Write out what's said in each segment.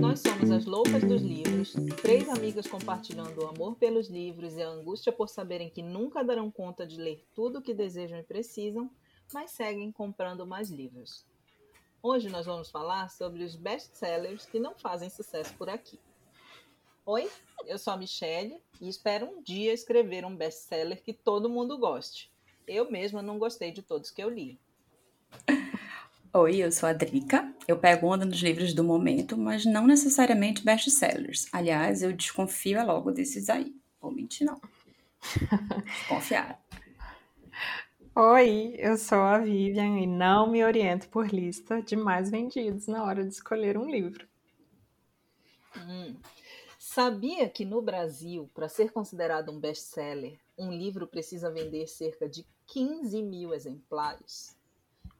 Nós somos as loucas dos livros, três amigas compartilhando o amor pelos livros e a angústia por saberem que nunca darão conta de ler tudo o que desejam e precisam, mas seguem comprando mais livros. Hoje nós vamos falar sobre os best-sellers que não fazem sucesso por aqui. Oi, eu sou a Michelle e espero um dia escrever um best-seller que todo mundo goste. Eu mesma não gostei de todos que eu li. Oi, eu sou a Drica. Eu pego onda nos livros do momento, mas não necessariamente best-sellers. Aliás, eu desconfio é logo desses aí. Vou mentir, não. Desconfiar. Oi, eu sou a Vivian e não me oriento por lista de mais vendidos na hora de escolher um livro. Hum. Sabia que no Brasil, para ser considerado um best-seller, um livro precisa vender cerca de 15 mil exemplares?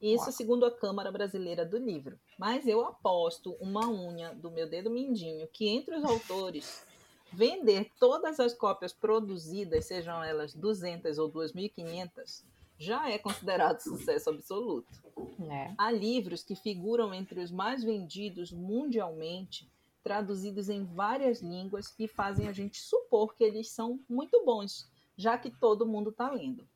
Isso Uau. segundo a Câmara Brasileira do Livro. Mas eu aposto uma unha do meu dedo mindinho que entre os autores, vender todas as cópias produzidas, sejam elas 200 ou 2.500, já é considerado sucesso absoluto. É. Há livros que figuram entre os mais vendidos mundialmente, traduzidos em várias línguas e fazem a gente supor que eles são muito bons, já que todo mundo está lendo.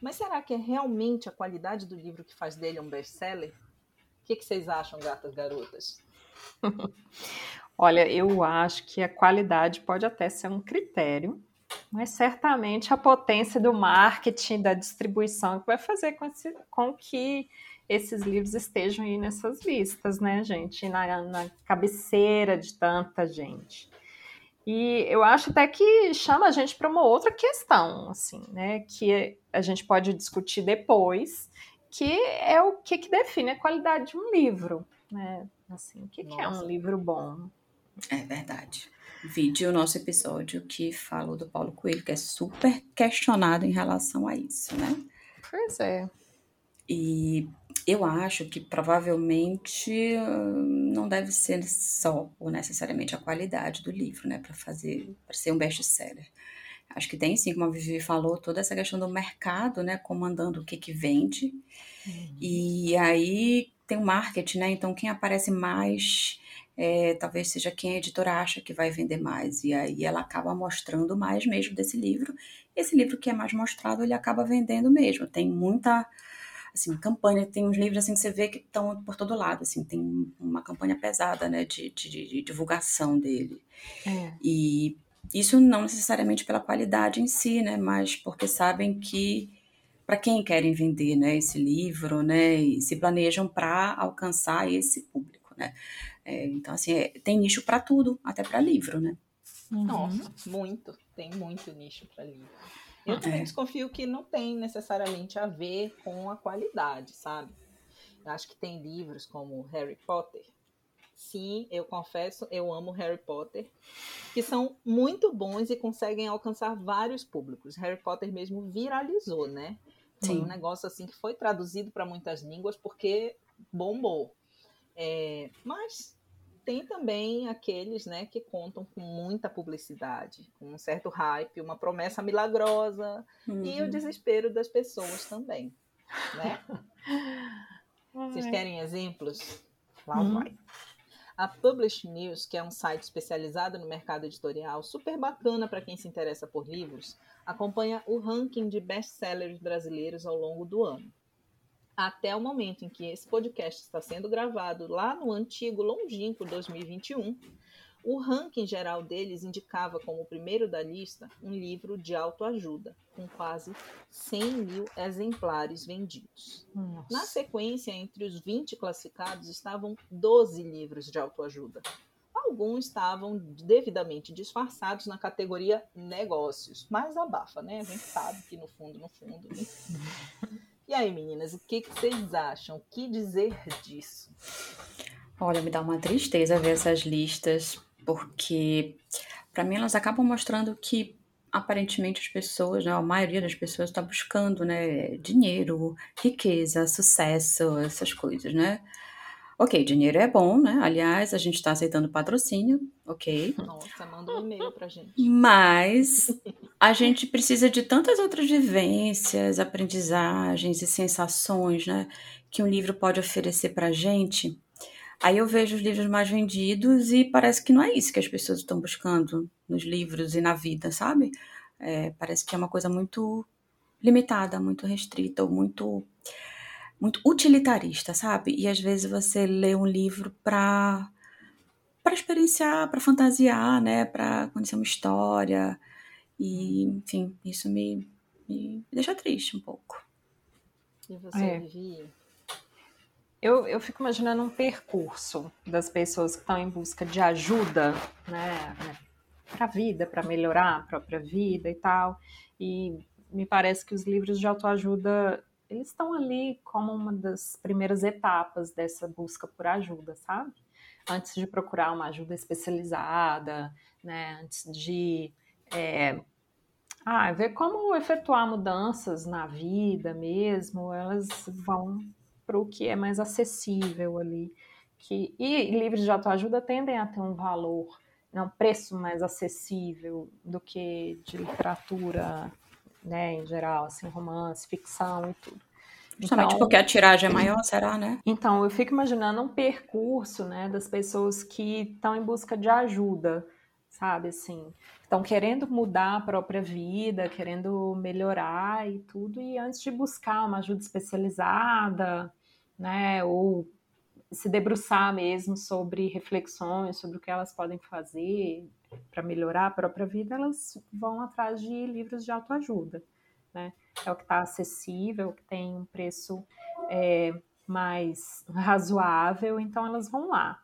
Mas será que é realmente a qualidade do livro que faz dele um best-seller? O que, que vocês acham, gatas garotas? Olha, eu acho que a qualidade pode até ser um critério, mas certamente a potência do marketing, da distribuição, que vai fazer com, esse- com que esses livros estejam aí nessas listas, né, gente? Na, na cabeceira de tanta gente. E eu acho até que chama a gente para uma outra questão, assim, né? Que a gente pode discutir depois, que é o que, que define a qualidade de um livro, né? Assim, o que, que é um livro bom? É verdade. Vídeo o nosso episódio que fala do Paulo Coelho, que é super questionado em relação a isso, né? Pois é. E eu acho que provavelmente hum, não deve ser só ou necessariamente a qualidade do livro, né, para fazer, para ser um best-seller. Acho que tem sim, como a Vivi falou, toda essa questão do mercado, né, comandando o que que vende. E aí tem o marketing, né? Então quem aparece mais é, talvez seja quem a editora acha que vai vender mais. E aí ela acaba mostrando mais mesmo desse livro. Esse livro que é mais mostrado, ele acaba vendendo mesmo. Tem muita assim, campanha, tem uns livros assim que você vê que estão por todo lado, assim, tem uma campanha pesada, né, de, de, de divulgação dele. É. E isso não necessariamente pela qualidade em si, né, mas porque sabem que para quem querem vender, né, esse livro, né, e se planejam para alcançar esse público, né. É, então, assim, é, tem nicho para tudo, até para livro, né. Uhum. Nossa, muito. Tem muito nicho para livro. Eu também É. desconfio que não tem necessariamente a ver com a qualidade, sabe? Eu acho que tem livros como Harry Potter. Sim, eu confesso, eu amo Harry Potter, que são muito bons e conseguem alcançar vários públicos. Harry Potter mesmo viralizou, né? Foi Sim. um negócio assim que foi traduzido para muitas línguas porque bombou. É, mas tem também aqueles né, que contam com muita publicidade, com um certo hype, uma promessa milagrosa e o Uhum. desespero das pessoas também. Né? Vocês querem exemplos? Lá Uhum. vai. A Publish News, que é um site especializado no mercado editorial, super bacana para quem se interessa por livros, acompanha o ranking de best-sellers brasileiros ao longo do ano. Até o momento em que esse podcast está sendo gravado, lá no antigo longínquo 2021, o ranking geral deles indicava como o primeiro da lista um livro de autoajuda, com quase 100 mil exemplares vendidos. Nossa. Na sequência, entre os 20 classificados estavam 12 livros de autoajuda. Alguns estavam devidamente disfarçados na categoria negócios, mas abafa, né? A gente sabe que no fundo, no fundo. enfim. E aí, meninas, o que, que vocês acham? O que dizer disso? Olha, me dá uma tristeza ver essas listas, porque para mim elas acabam mostrando que aparentemente as pessoas, né, a maioria das pessoas está buscando, né, dinheiro, riqueza, sucesso, essas coisas, né? Ok, dinheiro é bom, né? Aliás, a gente está aceitando patrocínio, ok. Nossa, manda um e-mail pra gente. Mas a gente precisa de tantas outras vivências, aprendizagens e sensações, né? Que um livro pode oferecer pra gente. Aí eu vejo os livros mais vendidos e parece que não é isso que as pessoas estão buscando nos livros e na vida, sabe? É, parece que é uma coisa muito limitada, muito restrita, ou muito muito utilitarista, sabe? E às vezes você lê um livro para para experienciar, para fantasiar, né, para conhecer uma história. E, enfim, isso me, me deixa triste um pouco. E você, é. Vivi? Eu, eu fico imaginando um percurso das pessoas que estão em busca de ajuda, né, né para a vida, para melhorar a própria vida e tal. E me parece que os livros de autoajuda eles estão ali como uma das primeiras etapas dessa busca por ajuda, sabe? Antes de procurar uma ajuda especializada, né? Antes de é, ah, ver como efetuar mudanças na vida mesmo, elas vão para o que é mais acessível ali. Que, e livros de autoajuda tendem a ter um valor, né, um preço mais acessível do que de literatura né, em geral, assim, romance, ficção e tudo. Justamente então, porque a tiragem é maior, será, né? Então, eu fico imaginando um percurso, né, das pessoas que estão em busca de ajuda, sabe, assim, estão querendo mudar a própria vida, querendo melhorar e tudo, e antes de buscar uma ajuda especializada, né, ou se debruçar mesmo sobre reflexões, sobre o que elas podem fazer para melhorar a própria vida, elas vão atrás de livros de autoajuda, né? É o que está acessível, que tem um preço é, mais razoável, então elas vão lá.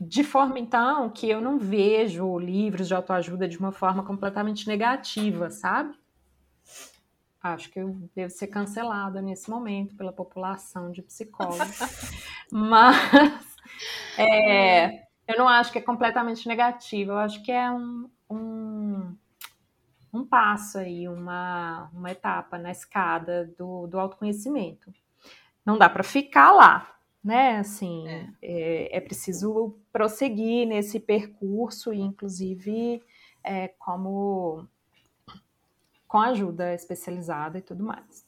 De forma, então, que eu não vejo livros de autoajuda de uma forma completamente negativa, sabe? Acho que eu devo ser cancelada nesse momento pela população de psicólogos. Mas é, eu não acho que é completamente negativo, eu acho que é um, um, um passo aí, uma, uma etapa na escada do, do autoconhecimento. Não dá para ficar lá, né? Assim, é. É, é. preciso prosseguir nesse percurso, e inclusive é, como com ajuda especializada e tudo mais.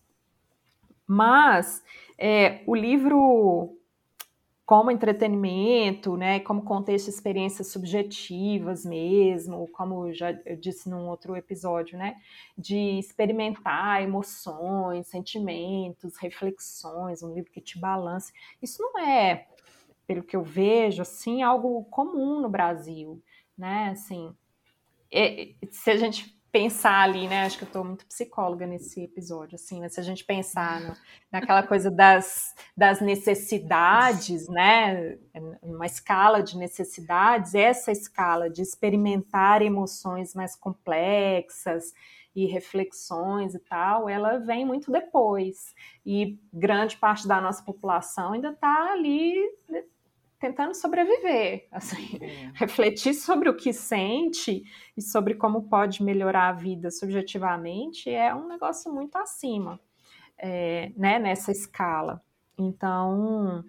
Mas é, o livro como entretenimento, né, como contexto experiências subjetivas mesmo, como já eu disse num outro episódio, né, de experimentar emoções, sentimentos, reflexões, um livro que te balance. Isso não é, pelo que eu vejo, assim, algo comum no Brasil, né, assim, é, se a gente pensar ali, né? Acho que eu estou muito psicóloga nesse episódio, assim, mas se a gente pensar no, naquela coisa das, das necessidades, né? Uma escala de necessidades, essa escala de experimentar emoções mais complexas e reflexões e tal, ela vem muito depois. E grande parte da nossa população ainda está ali tentando sobreviver, assim, é. refletir sobre o que sente e sobre como pode melhorar a vida subjetivamente é um negócio muito acima, é, né, nessa escala. Então,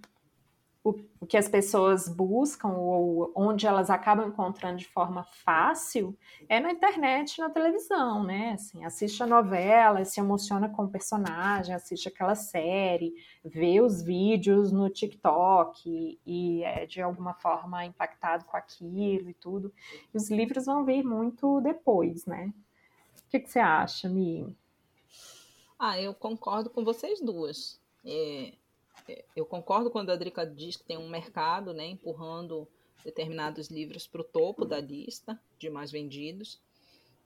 o, que as pessoas buscam ou onde elas acabam encontrando de forma fácil é na internet, na televisão, né? Assim, assiste a novela, se emociona com o personagem, assiste aquela série, vê os vídeos no TikTok e, e é de alguma forma impactado com aquilo e tudo. E os livros vão vir muito depois, né? O que, que você acha, Mi? Ah, eu concordo com vocês duas. É, eu concordo quando a Drica diz que tem um mercado né, empurrando determinados livros para o topo da lista de mais vendidos.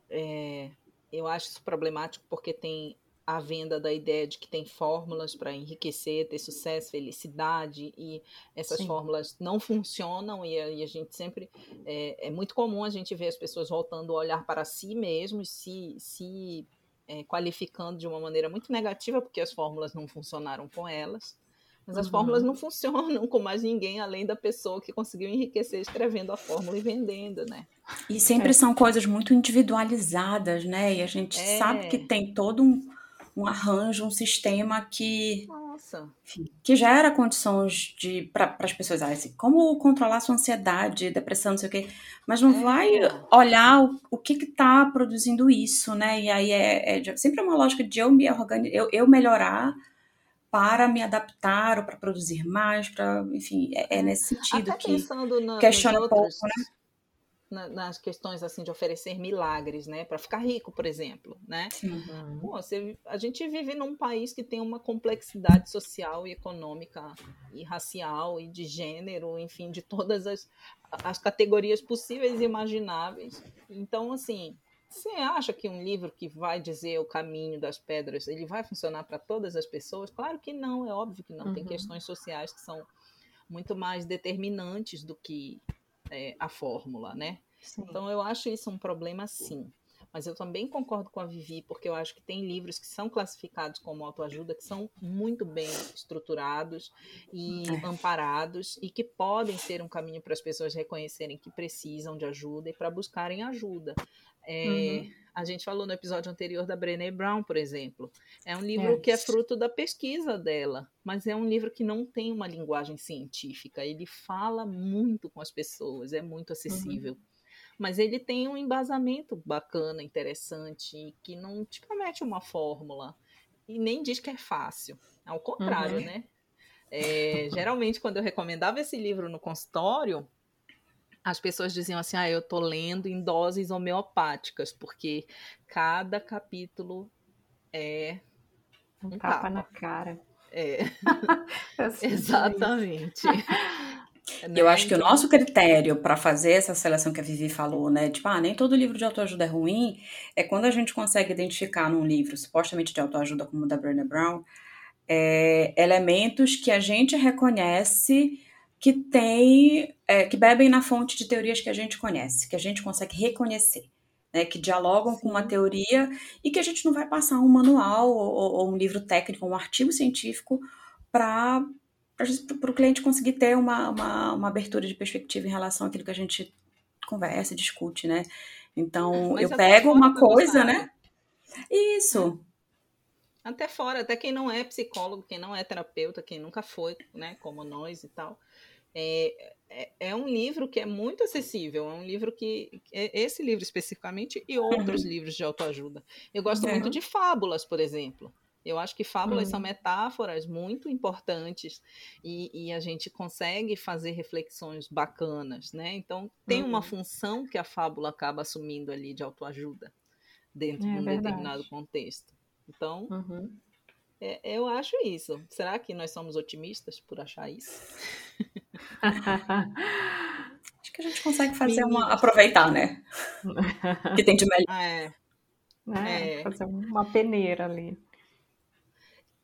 É, eu acho isso problemático porque tem a venda da ideia de que tem fórmulas para enriquecer, ter sucesso, felicidade, e essas Sim. fórmulas não funcionam, e a, e a gente sempre. É, é, muito comum a gente ver as pessoas voltando a olhar para si mesmos, se, se é, qualificando de uma maneira muito negativa, porque as fórmulas não funcionaram com elas. Mas as uhum. fórmulas não funcionam com mais ninguém além da pessoa que conseguiu enriquecer escrevendo a fórmula e vendendo, né? E sempre é. são coisas muito individualizadas, né? E a gente é. sabe que tem todo um, um arranjo, um sistema que Nossa. Que gera condições de para as pessoas, assim, como controlar sua ansiedade, depressão, não sei o quê, mas não é. vai olhar o, o que está produzindo isso, né? E aí é, é, sempre uma lógica de eu me organizar, eu, eu melhorar para me adaptar ou para produzir mais, para, enfim, é, é, nesse sentido Até que na, questiona pouco, né? nas questões assim de oferecer milagres, né, para ficar rico, por exemplo, né? Uhum. Pô, você, a gente vive num país que tem uma complexidade social e econômica e racial e de gênero, enfim, de todas as, as categorias possíveis e imagináveis. Então, assim, você acha que um livro que vai dizer o caminho das pedras, ele vai funcionar para todas as pessoas? Claro que não, é óbvio que não. Uhum. Tem questões sociais que são muito mais determinantes do que é, a fórmula, né? Sim. Então eu acho isso um problema sim. Mas eu também concordo com a Vivi, porque eu acho que tem livros que são classificados como autoajuda, que são muito bem estruturados e amparados, e que podem ser um caminho para as pessoas reconhecerem que precisam de ajuda e para buscarem ajuda. É, uhum. A gente falou no episódio anterior da Brené Brown, por exemplo. É um livro é. que é fruto da pesquisa dela, mas é um livro que não tem uma linguagem científica. Ele fala muito com as pessoas, é muito acessível. Uhum. Mas ele tem um embasamento bacana, interessante, que não te promete uma fórmula e nem diz que é fácil. Ao contrário, uhum. né? É, geralmente, quando eu recomendava esse livro no consultório, as pessoas diziam assim: ah, eu tô lendo em doses homeopáticas, porque cada capítulo é um, um tapa, tapa, na cara. É. Exatamente. Eu acho que o nosso critério para fazer essa seleção que a Vivi falou, né? Tipo, ah, nem todo livro de autoajuda é ruim, é quando a gente consegue identificar num livro supostamente de autoajuda, como o da Brené Brown, é, elementos que a gente reconhece que tem, é, que bebem na fonte de teorias que a gente conhece, que a gente consegue reconhecer, né, que dialogam Sim. com uma teoria e que a gente não vai passar um manual ou, ou um livro técnico, um artigo científico para para o cliente conseguir ter uma, uma, uma, abertura de perspectiva em relação àquilo que a gente conversa, discute, né? Então, Mas eu pego uma coisa, né? Isso. Até fora, até quem não é psicólogo, quem não é terapeuta, quem nunca foi, né, como nós e tal, é, é, é, um livro que é muito acessível, é um livro que. É esse livro especificamente e outros uhum. livros de autoajuda. Eu gosto muito uhum. de fábulas, por exemplo. Eu acho que fábulas uhum. são metáforas muito importantes e, e, a gente consegue fazer reflexões bacanas, né? Então, tem uma uhum. função que a fábula acaba assumindo ali de autoajuda dentro é, de um verdade. determinado contexto. Então, uhum. é, eu acho isso. Será que nós somos otimistas por achar isso? Acho que a gente consegue fazer uma. aproveitar, né? que tem de melhor. É. É, fazer uma peneira ali.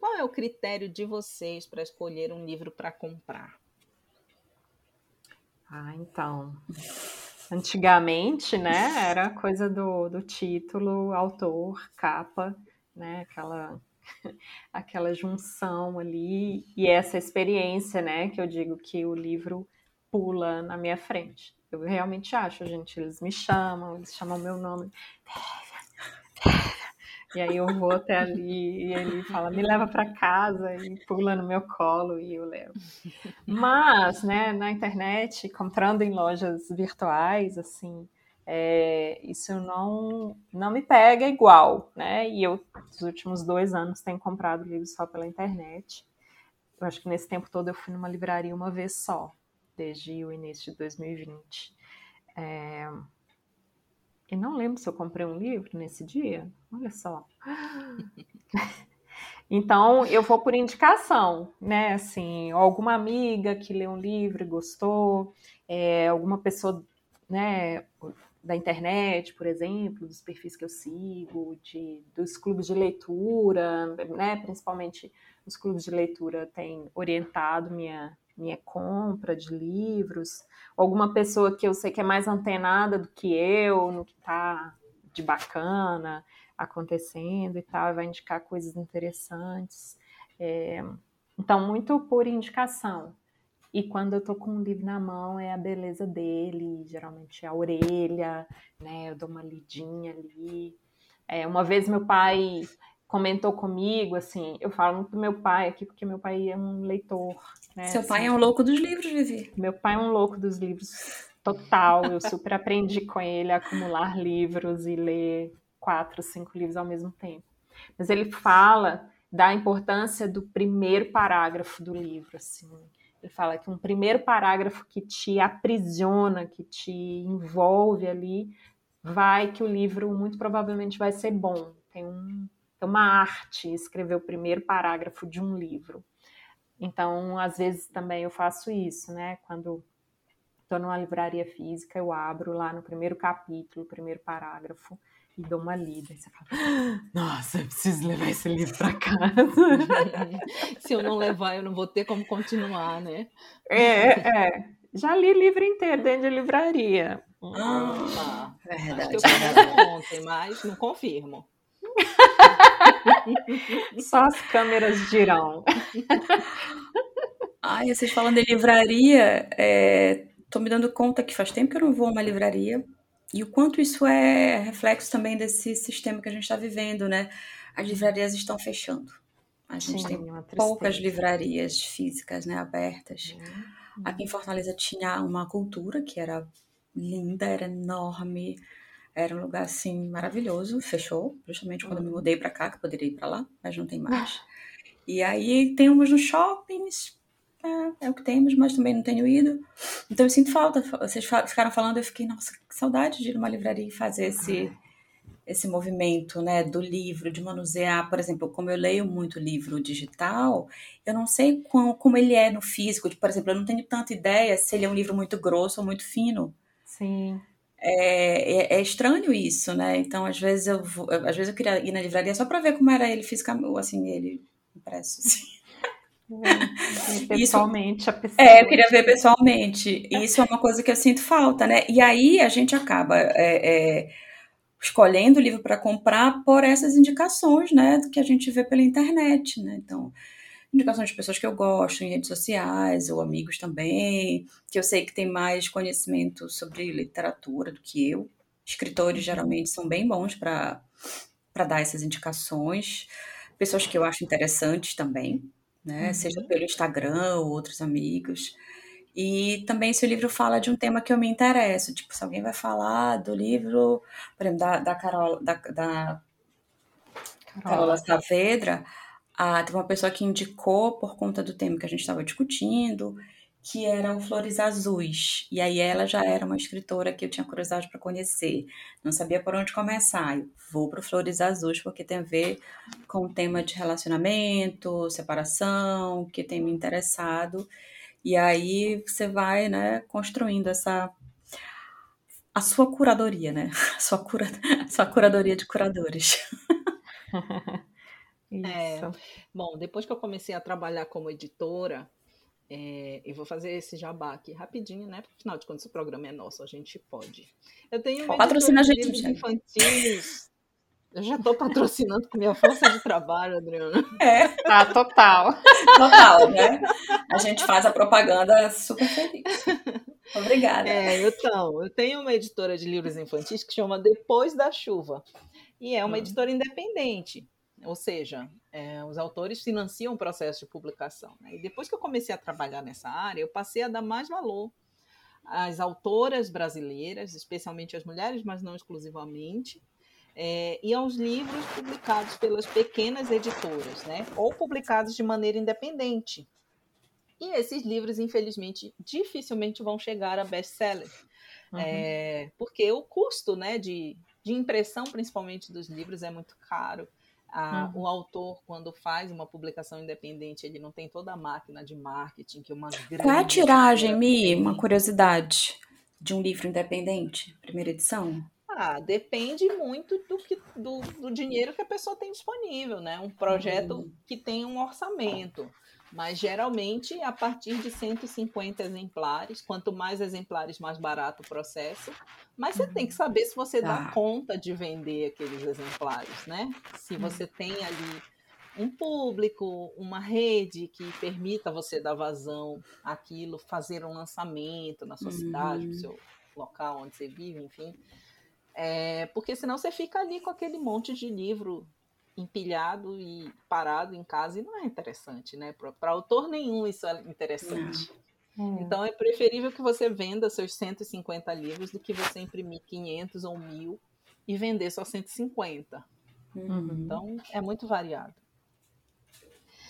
Qual é o critério de vocês para escolher um livro para comprar? Ah, então. Antigamente, né, era coisa do, do título, autor, capa, né, aquela aquela junção ali e essa experiência, né, que eu digo que o livro pula na minha frente. Eu realmente acho, gente, eles me chamam, eles chamam meu nome. E aí eu vou até ali e ele fala, me leva para casa e pula no meu colo e eu levo. Mas, né, na internet, comprando em lojas virtuais, assim, é, isso não, não me pega igual, né? E eu, nos últimos dois anos, tenho comprado livros só pela internet. Eu acho que nesse tempo todo eu fui numa livraria uma vez só, desde o início de 2020. É, e não lembro se eu comprei um livro nesse dia. Olha só. Então, eu vou por indicação, né? Assim, alguma amiga que leu um livro e gostou, é, alguma pessoa, né, da internet, por exemplo, dos perfis que eu sigo, de, dos clubes de leitura, né? Principalmente os clubes de leitura têm orientado minha, minha compra de livros. Alguma pessoa que eu sei que é mais antenada do que eu, no que está de bacana acontecendo e tal, vai indicar coisas interessantes. É, então, muito por indicação. E quando eu tô com um livro na mão, é a beleza dele, geralmente é a orelha, né? Eu dou uma lidinha ali. É, uma vez meu pai comentou comigo, assim, eu falo muito do meu pai aqui, porque meu pai é um leitor. Né, Seu assim, pai é um louco dos livros, Vivi. Meu pai é um louco dos livros total. Eu super aprendi com ele a acumular livros e ler quatro, cinco livros ao mesmo tempo. Mas ele fala da importância do primeiro parágrafo do livro, assim. Ele fala que um primeiro parágrafo que te aprisiona, que te envolve ali, vai que o livro muito provavelmente vai ser bom. Tem, um, tem uma arte escrever o primeiro parágrafo de um livro. Então, às vezes também eu faço isso, né? Quando estou numa livraria física, eu abro lá no primeiro capítulo, o primeiro parágrafo, e dou uma lida. E você fala, nossa, eu preciso levar esse livro para casa. Se eu não levar, eu não vou ter como continuar, né? É, é. Já li livro inteiro dentro de livraria. Ah, verdade. Acho que eu ontem, mas não confirmo. Só as câmeras dirão. Ai, vocês falando de livraria, estou é, me dando conta que faz tempo que eu não vou a uma livraria e o quanto isso é reflexo também desse sistema que a gente está vivendo, né? As livrarias estão fechando. A gente Sim, tem poucas livrarias físicas, né, abertas. Uhum. Aqui em Fortaleza tinha uma cultura que era linda, era enorme, era um lugar assim maravilhoso. Fechou, justamente quando uhum. eu me mudei para cá, que poderia ir para lá, mas não tem mais. E aí temos nos shoppings, é, é, o que temos, mas também não tenho ido. Então eu sinto falta. Vocês ficaram falando, eu fiquei, nossa, que saudade de ir numa livraria e fazer esse, esse movimento, né, do livro, de manusear. Por exemplo, como eu leio muito livro digital, eu não sei como, como ele é no físico. Por exemplo, eu não tenho tanta ideia se ele é um livro muito grosso ou muito fino. Sim. É, é, é, estranho isso, né? Então, às vezes eu vou, às vezes eu queria ir na livraria só para ver como era ele fisicamente, assim, ele impresso, assim. É, pessoalmente isso, a pessoa. É, eu queria ver pessoalmente. Isso é uma coisa que eu sinto falta, né? E aí a gente acaba é, é, escolhendo o livro para comprar por essas indicações, né? Que a gente vê pela internet, né? Então, indicações de pessoas que eu gosto em redes sociais, ou amigos também, que eu sei que tem mais conhecimento sobre literatura do que eu. Escritores uhum. geralmente são bem bons para dar essas indicações. Pessoas que eu acho interessantes também né? Uhum. Seja pelo Instagram ou outros amigos. E também se o livro fala de um tema que eu me interesso, tipo, se alguém vai falar do livro, por exemplo, da, da Carol, da, da Carola Saavedra, ah, tem uma pessoa que indicou por conta do tema que a gente estava discutindo, que eram Flores Azuis. E aí ela já era uma escritora que eu tinha curiosidade para conhecer. Não sabia por onde começar. Eu vou para Flores Azuis porque tem a ver com o tema de relacionamento, separação, que tem me interessado. E aí você vai, né, construindo essa a sua curadoria, né? A sua, cura, a sua curadoria de curadores. É, bom, depois que eu comecei a trabalhar como editora, é, eu vou fazer esse jabá aqui rapidinho, né? Porque afinal de contas o programa é nosso, a gente pode. Eu tenho patrocina a gente infantis. Eu já estou patrocinando com minha força de trabalho, Adriana. É, tá total. Total, né? A gente faz a propaganda super feliz. Obrigada. É, então, eu tenho uma editora de livros infantis que chama Depois da Chuva. E é uma hum. editora independente. Ou seja, é, os autores financiam o processo de publicação. Né? E depois que eu comecei a trabalhar nessa área, eu passei a dar mais valor às autoras brasileiras, especialmente as mulheres, mas não exclusivamente, é, e aos livros publicados pelas pequenas editoras, né? ou publicados de maneira independente. E esses livros, infelizmente, dificilmente vão chegar a best-seller. Uhum. É, porque o custo né, de, de impressão, principalmente dos livros, é muito caro. A, uhum. O autor, quando faz uma publicação independente, ele não tem toda a máquina de marketing que uma grande. Qual é a tiragem, Mi? Uma curiosidade de um livro independente, primeira edição? Ah, depende muito do, que, do, do dinheiro que a pessoa tem disponível, né? Um projeto uhum. que tem um orçamento mas geralmente a partir de 150 exemplares, quanto mais exemplares, mais barato o processo. Mas você tem que saber se você tá. dá conta de vender aqueles exemplares, né? Se hum. você tem ali um público, uma rede que permita você dar vazão àquilo, fazer um lançamento na sua uhum. cidade, no seu local onde você vive, enfim. É, porque senão você fica ali com aquele monte de livro empilhado e parado em casa e não é interessante, né? Para autor nenhum isso é interessante. Hum. Então é preferível que você venda seus 150 livros do que você imprimir 500 ou 1000 e vender só 150. Uhum. Então é muito variado.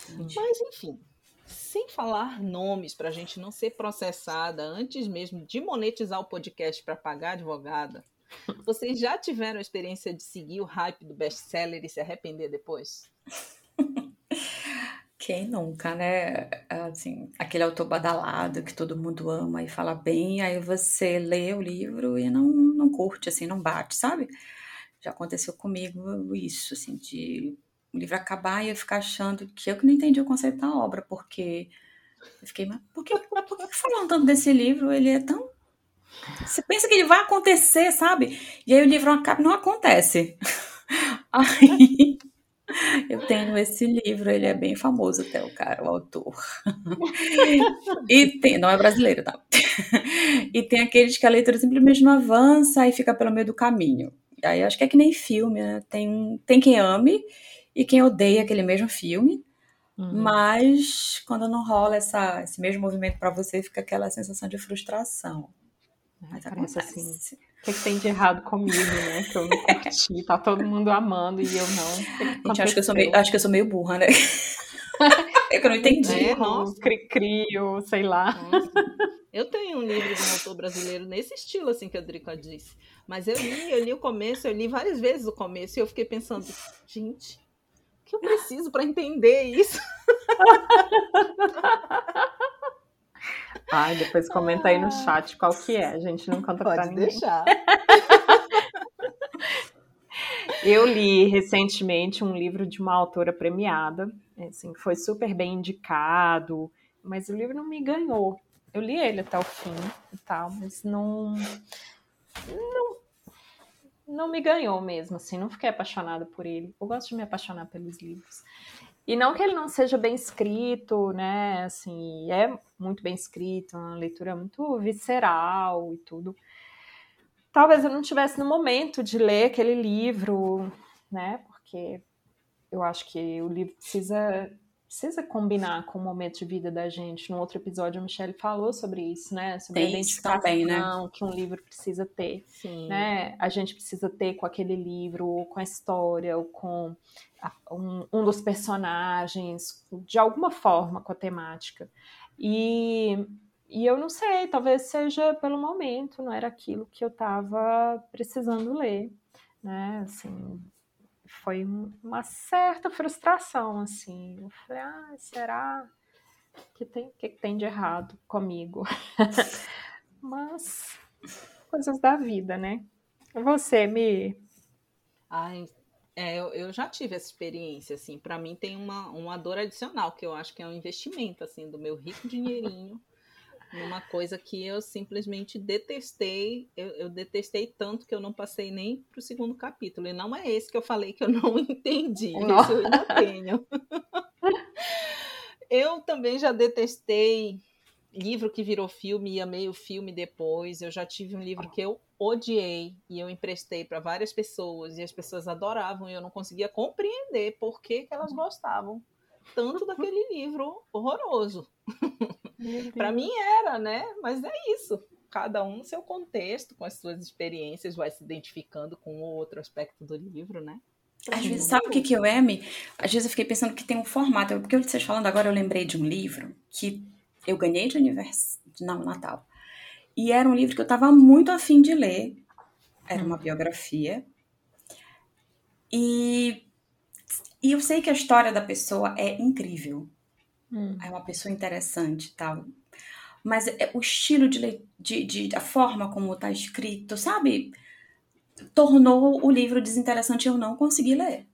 Mas enfim, sem falar nomes para a gente não ser processada antes mesmo de monetizar o podcast para pagar advogada, vocês já tiveram a experiência de seguir o hype do best-seller e se arrepender depois? Quem nunca, né? Assim, aquele autor badalado que todo mundo ama e fala bem, aí você lê o livro e não, não curte, assim, não bate, sabe? Já aconteceu comigo isso, assim, de o livro acabar e eu ficar achando que eu que não entendi o conceito da obra, porque eu fiquei, mas por que, por que tanto desse livro? Ele é tão você pensa que ele vai acontecer, sabe? E aí o livro acaba não acontece. Aí eu tenho esse livro, ele é bem famoso até o cara, o autor. E tem, não é brasileiro, tá? E tem aqueles que a leitura simplesmente não avança e fica pelo meio do caminho. E aí acho que é que nem filme, né? Tem, tem quem ame e quem odeia aquele mesmo filme. Uhum. Mas quando não rola essa, esse mesmo movimento para você, fica aquela sensação de frustração. Mas Parece acontece. assim. O que, que, tem de errado comigo, né? Que eu não curti, tá todo mundo amando e eu não. Gente, acho que eu sou meio, acho que eu sou meio burra, né? é que eu não entendi. É, nossa. Cri-crio, sei lá. Nossa. Eu tenho um livro de um autor brasileiro nesse estilo, assim, que a Drica disse. Mas eu li, eu li o começo, eu li várias vezes o começo e eu fiquei pensando, gente, o que eu preciso para entender isso? Ai, depois comenta aí no chat qual que é. A gente não conta Pode pra ninguém. deixar. Eu li recentemente um livro de uma autora premiada, assim, foi super bem indicado, mas o livro não me ganhou. Eu li ele até o fim e tal, mas não, não, não me ganhou mesmo, assim, não fiquei apaixonada por ele. Eu gosto de me apaixonar pelos livros. E não que ele não seja bem escrito, né? Assim, é muito bem escrito, uma leitura muito visceral e tudo. Talvez eu não tivesse no momento de ler aquele livro, né? Porque eu acho que o livro precisa precisa combinar com o momento de vida da gente. No outro episódio, a Michelle falou sobre isso, né? Sobre Tem a identificação também, né? que um livro precisa ter. Sim. Né? A gente precisa ter com aquele livro, ou com a história, ou com um, um dos personagens, de alguma forma com a temática. E, e eu não sei, talvez seja pelo momento, não era aquilo que eu estava precisando ler, né? Assim, foi uma certa frustração, assim. Eu falei, ah, será que tem que tem de errado comigo? Mas coisas da vida, né? Você me Ai, é, eu, eu, já tive essa experiência, assim, para mim tem uma, uma dor adicional, que eu acho que é um investimento, assim, do meu rico dinheirinho numa coisa que eu simplesmente detestei. Eu, eu, detestei tanto que eu não passei nem pro segundo capítulo. E não é esse que eu falei que eu não entendi. Não. Isso eu ainda tenho. eu também já detestei livro que virou filme e amei o filme depois. Eu já tive um livro que eu odiei e eu emprestei para várias pessoas e as pessoas adoravam e eu não conseguia compreender por que, que elas gostavam tanto daquele livro horroroso. para mim era, né? Mas é isso. Cada um no seu contexto, com as suas experiências, vai se identificando com o outro aspecto do livro, né? Às vezes, sabe o que, que eu ame? Às vezes eu fiquei pensando que tem um formato. Porque vocês falando agora, eu lembrei de um livro que eu ganhei de aniversário, não, Natal. E era um livro que eu estava muito afim de ler. Era uma hum. biografia. E, e eu sei que a história da pessoa é incrível. Hum. É uma pessoa interessante e tal. Mas é, o estilo de, de, de a forma como está escrito, sabe? Tornou o livro desinteressante e eu não consegui ler.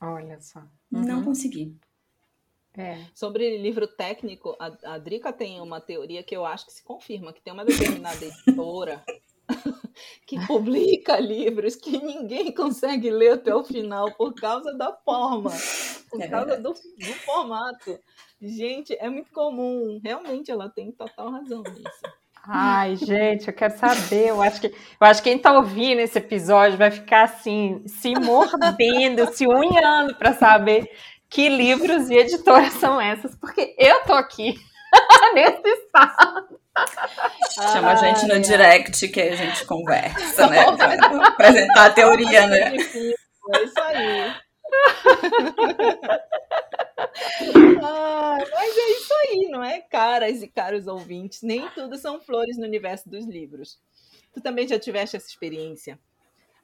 Olha só. Uhum. Não consegui. É. Sobre livro técnico, a, a Drica tem uma teoria que eu acho que se confirma, que tem uma determinada editora que publica livros que ninguém consegue ler até o final por causa da forma, por é causa do, do, formato. Gente, é muito comum. Realmente, ela tem total razão nisso. Ai, gente, eu quero saber. Eu acho que, eu acho que quem está ouvindo esse episódio vai ficar assim, se mordendo, se unhando para saber que livros e editoras são essas, porque eu tô aqui nesse estado. Chama a gente no direct que a gente conversa, né? Pra apresentar a teoria, né? É isso aí. ah, mas é isso aí, não é, caras e caros ouvintes? Nem tudo são flores no universo dos livros. Tu também já tiveste essa experiência?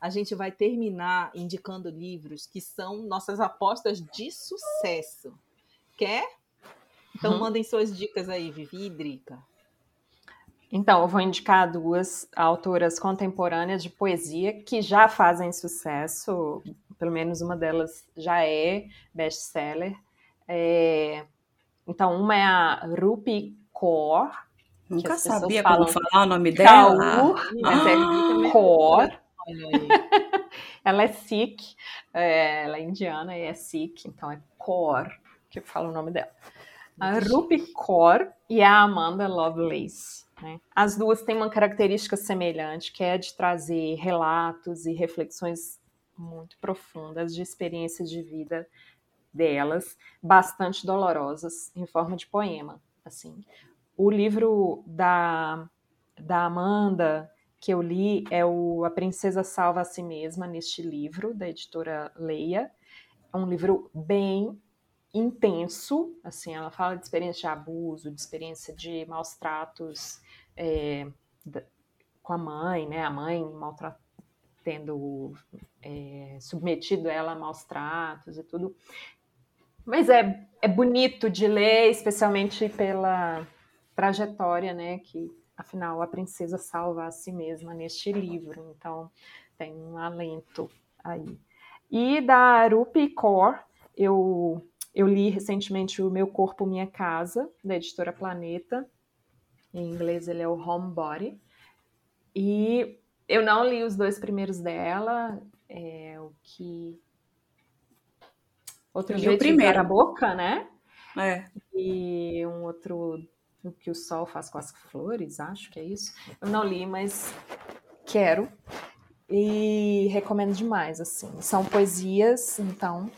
A gente vai terminar indicando livros que são nossas apostas de sucesso. Quer? Então uhum. mandem suas dicas aí, Vivi e Drica. Então, eu vou indicar duas autoras contemporâneas de poesia que já fazem sucesso, pelo menos uma delas já é best-seller. É... Então, uma é a Rupi Kaur. Nunca sabia como falar o nome dela. Kaur, mas é ah, Kaur. ela é Sikh, é, ela é indiana e é Sikh, então é Kaur que fala o nome dela. A Rupi Kaur e a Amanda Lovelace. Né? As duas têm uma característica semelhante, que é de trazer relatos e reflexões muito profundas de experiências de vida delas, bastante dolorosas, em forma de poema. Assim, o livro da, da Amanda que eu li é o A Princesa Salva a Si Mesma, neste livro, da editora Leia. É um livro bem intenso, assim, ela fala de experiência de abuso, de experiência de maus tratos é, com a mãe, né? A mãe maltratando, tendo é, submetido ela a maus tratos e tudo. Mas é, é bonito de ler, especialmente pela trajetória, né? Que afinal a princesa salva a si mesma neste livro. Então tem um alento aí. E da Rupi Kaur, eu, eu li recentemente O Meu Corpo, Minha Casa, da editora Planeta. Em inglês ele é o Homebody. E eu não li os dois primeiros dela, é o que. Outro jeito primeiro. de a boca, né? É. E um outro o que o sol faz com as flores, acho que é isso. Eu não li, mas quero. E recomendo demais, assim. São poesias, então,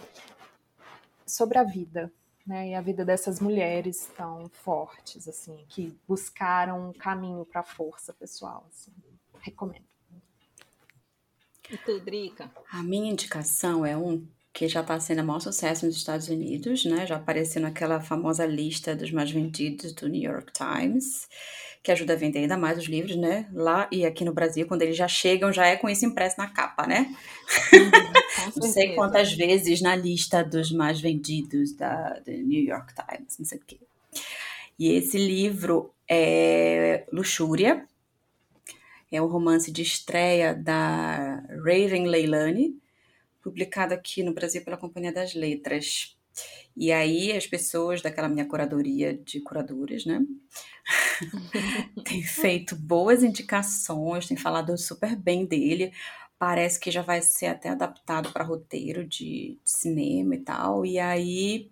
sobre a vida, né? E a vida dessas mulheres tão fortes, assim, que buscaram um caminho para a força pessoal, assim. Recomendo. E tu, Drica? A minha indicação é um que já está sendo o maior sucesso nos Estados Unidos, né? Já apareceu naquela famosa lista dos mais vendidos do New York Times, que ajuda a vender ainda mais os livros, né? Lá e aqui no Brasil, quando eles já chegam, já é com isso impresso na capa, né? Não sei quantas vezes na lista dos mais vendidos da New York Times, não sei o quê. E esse livro é Luxúria, é o romance de estreia da Raven Leilani, publicado aqui no Brasil pela Companhia das Letras. E aí as pessoas daquela minha curadoria de curadores, né, têm feito boas indicações, têm falado super bem dele. Parece que já vai ser até adaptado para roteiro de, de cinema e tal. E aí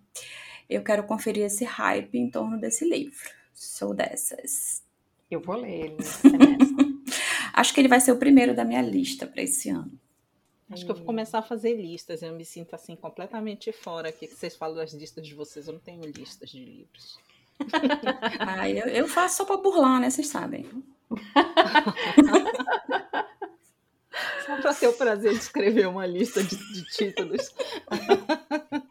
eu quero conferir esse hype em torno desse livro. Sou dessas. Eu vou ler ele Acho que ele vai ser o primeiro da minha lista para esse ano. Acho que eu vou começar a fazer listas. Eu me sinto assim completamente fora aqui. Que vocês falam das listas de vocês, eu não tenho listas de livros. ah, eu, eu faço só para burlar, né? Vocês sabem. só para ter o prazer de escrever uma lista de, de títulos.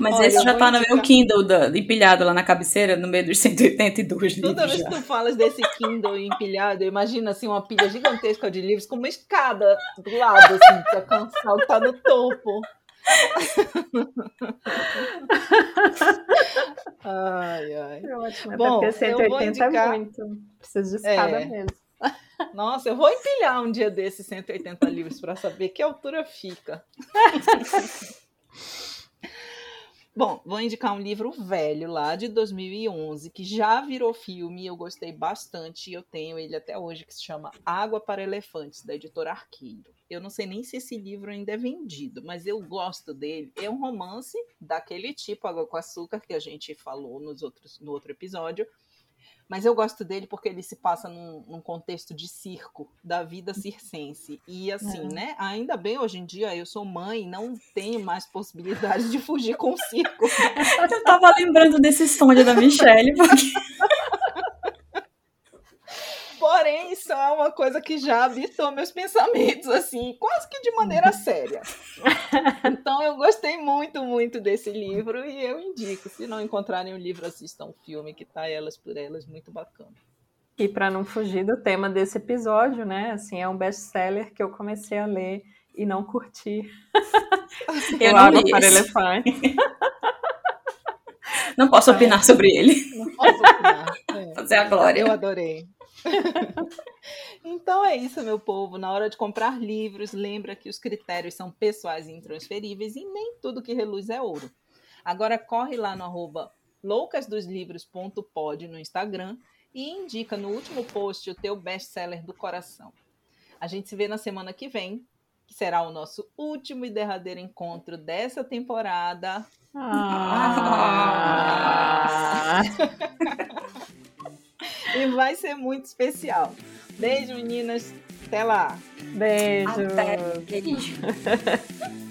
Mas Olha, esse já tá no meu Kindle da, empilhado lá na cabeceira, no meio dos 182 livros. Toda vez já. que tu falas desse Kindle empilhado, eu imagino assim uma pilha gigantesca de livros com uma escada do lado, assim, pra alcançar o tá no topo. ai, ai. É ótimo, Bom, ter 180 indicar... muito. Preciso de escada é. mesmo. Nossa, eu vou empilhar um dia desses 180 livros para saber que altura fica. Bom, vou indicar um livro velho lá de 2011 que já virou filme, eu gostei bastante e eu tenho ele até hoje que se chama Água para Elefantes da editora Arqueiro. Eu não sei nem se esse livro ainda é vendido, mas eu gosto dele. É um romance daquele tipo Água com Açúcar que a gente falou nos outros no outro episódio. Mas eu gosto dele porque ele se passa num, num contexto de circo, da vida circense. E assim, é. né? Ainda bem hoje em dia eu sou mãe, não tenho mais possibilidade de fugir com o circo. eu tava lembrando desse sonho da Michelle, porque. Porém, isso é uma coisa que já habitou meus pensamentos, assim, quase que de maneira séria. Então, eu gostei muito, muito desse livro e eu indico. Se não encontrarem o livro, assistam o filme, que tá Elas por Elas, muito bacana. E para não fugir do tema desse episódio, né? Assim, é um best-seller que eu comecei a ler e não curti. Eu não Água para Elefante. Não posso opinar sobre ele. Não posso opinar. É. Fazer a glória. Eu adorei. então é isso, meu povo. Na hora de comprar livros, lembra que os critérios são pessoais e intransferíveis e nem tudo que reluz é ouro. Agora corre lá no arroba loucasdoslivros.pod no Instagram e indica no último post o teu best-seller do coração. A gente se vê na semana que vem, que será o nosso último e derradeiro encontro dessa temporada. Ah. e vai ser muito especial. Beijo, meninas. Até lá. Beijo. Até. Beijo.